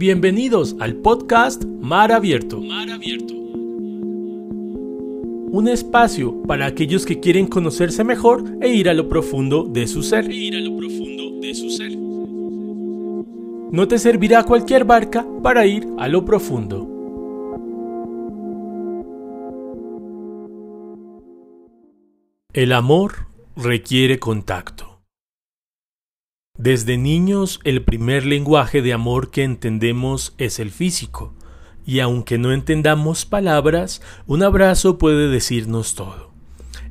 Bienvenidos al podcast Mar Abierto. Un espacio para aquellos que quieren conocerse mejor e ir a lo profundo de su ser. No te servirá cualquier barca para ir a lo profundo. El amor requiere contacto. Desde niños el primer lenguaje de amor que entendemos es el físico, y aunque no entendamos palabras, un abrazo puede decirnos todo.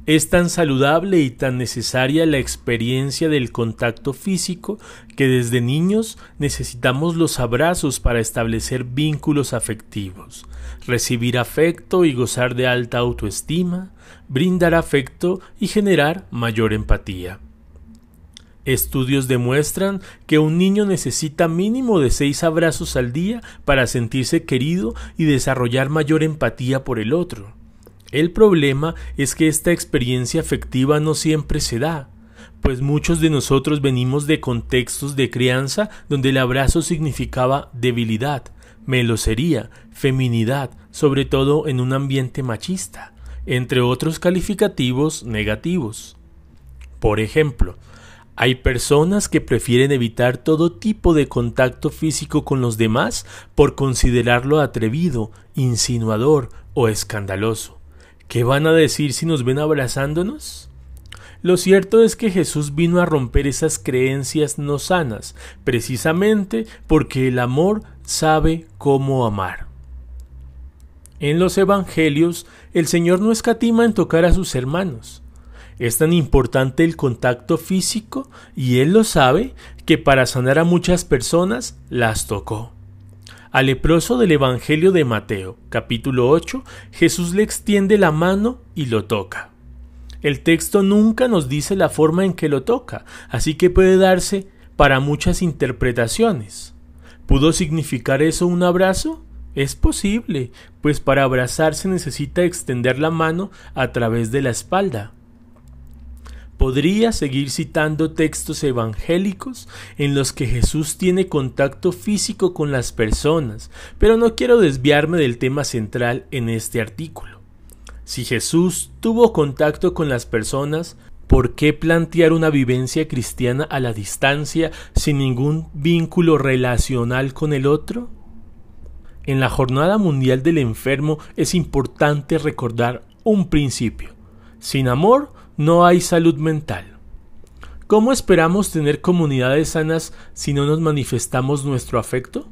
Es tan saludable y tan necesaria la experiencia del contacto físico que desde niños necesitamos los abrazos para establecer vínculos afectivos, recibir afecto y gozar de alta autoestima, brindar afecto y generar mayor empatía. Estudios demuestran que un niño necesita mínimo de seis abrazos al día para sentirse querido y desarrollar mayor empatía por el otro. El problema es que esta experiencia afectiva no siempre se da, pues muchos de nosotros venimos de contextos de crianza donde el abrazo significaba debilidad, melosería, feminidad, sobre todo en un ambiente machista, entre otros calificativos negativos. Por ejemplo, hay personas que prefieren evitar todo tipo de contacto físico con los demás por considerarlo atrevido, insinuador o escandaloso. ¿Qué van a decir si nos ven abrazándonos? Lo cierto es que Jesús vino a romper esas creencias no sanas, precisamente porque el amor sabe cómo amar. En los Evangelios, el Señor no escatima en tocar a sus hermanos. Es tan importante el contacto físico y él lo sabe que para sanar a muchas personas las tocó. Al leproso del Evangelio de Mateo, capítulo 8, Jesús le extiende la mano y lo toca. El texto nunca nos dice la forma en que lo toca, así que puede darse para muchas interpretaciones. ¿Pudo significar eso un abrazo? Es posible, pues para abrazar se necesita extender la mano a través de la espalda. Podría seguir citando textos evangélicos en los que Jesús tiene contacto físico con las personas, pero no quiero desviarme del tema central en este artículo. Si Jesús tuvo contacto con las personas, ¿por qué plantear una vivencia cristiana a la distancia sin ningún vínculo relacional con el otro? En la Jornada Mundial del Enfermo es importante recordar un principio. Sin amor no hay salud mental. ¿Cómo esperamos tener comunidades sanas si no nos manifestamos nuestro afecto?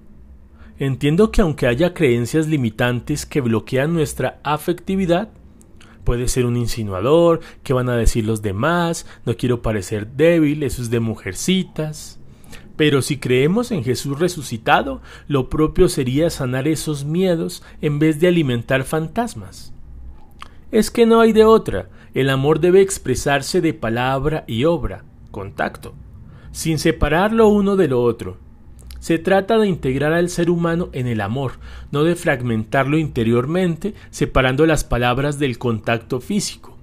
Entiendo que aunque haya creencias limitantes que bloquean nuestra afectividad, puede ser un insinuador, ¿qué van a decir los demás? No quiero parecer débil, eso es de mujercitas. Pero si creemos en Jesús resucitado, lo propio sería sanar esos miedos en vez de alimentar fantasmas. Es que no hay de otra, el amor debe expresarse de palabra y obra, contacto, sin separarlo uno de lo otro. Se trata de integrar al ser humano en el amor, no de fragmentarlo interiormente, separando las palabras del contacto físico.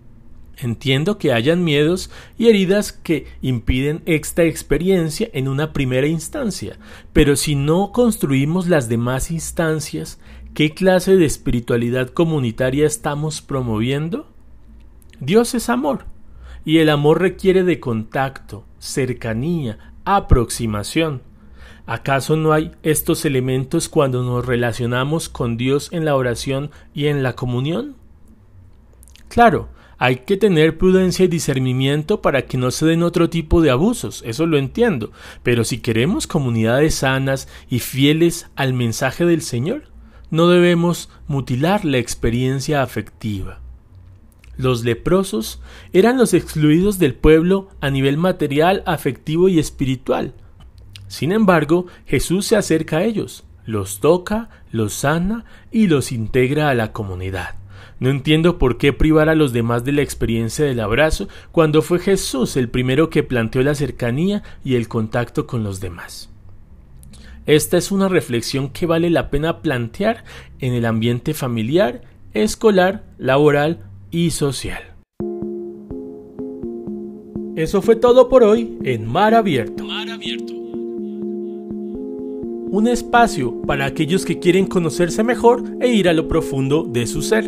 Entiendo que hayan miedos y heridas que impiden esta experiencia en una primera instancia, pero si no construimos las demás instancias, ¿qué clase de espiritualidad comunitaria estamos promoviendo? Dios es amor, y el amor requiere de contacto, cercanía, aproximación. ¿Acaso no hay estos elementos cuando nos relacionamos con Dios en la oración y en la comunión? Claro, hay que tener prudencia y discernimiento para que no se den otro tipo de abusos, eso lo entiendo, pero si queremos comunidades sanas y fieles al mensaje del Señor, no debemos mutilar la experiencia afectiva. Los leprosos eran los excluidos del pueblo a nivel material, afectivo y espiritual. Sin embargo, Jesús se acerca a ellos, los toca, los sana y los integra a la comunidad. No entiendo por qué privar a los demás de la experiencia del abrazo cuando fue Jesús el primero que planteó la cercanía y el contacto con los demás. Esta es una reflexión que vale la pena plantear en el ambiente familiar, escolar, laboral y social. Eso fue todo por hoy en Mar Abierto. un espacio para aquellos que quieren conocerse mejor e ir a lo profundo de su ser.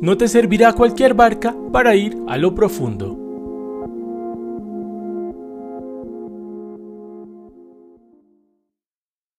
No te servirá cualquier barca para ir a lo profundo.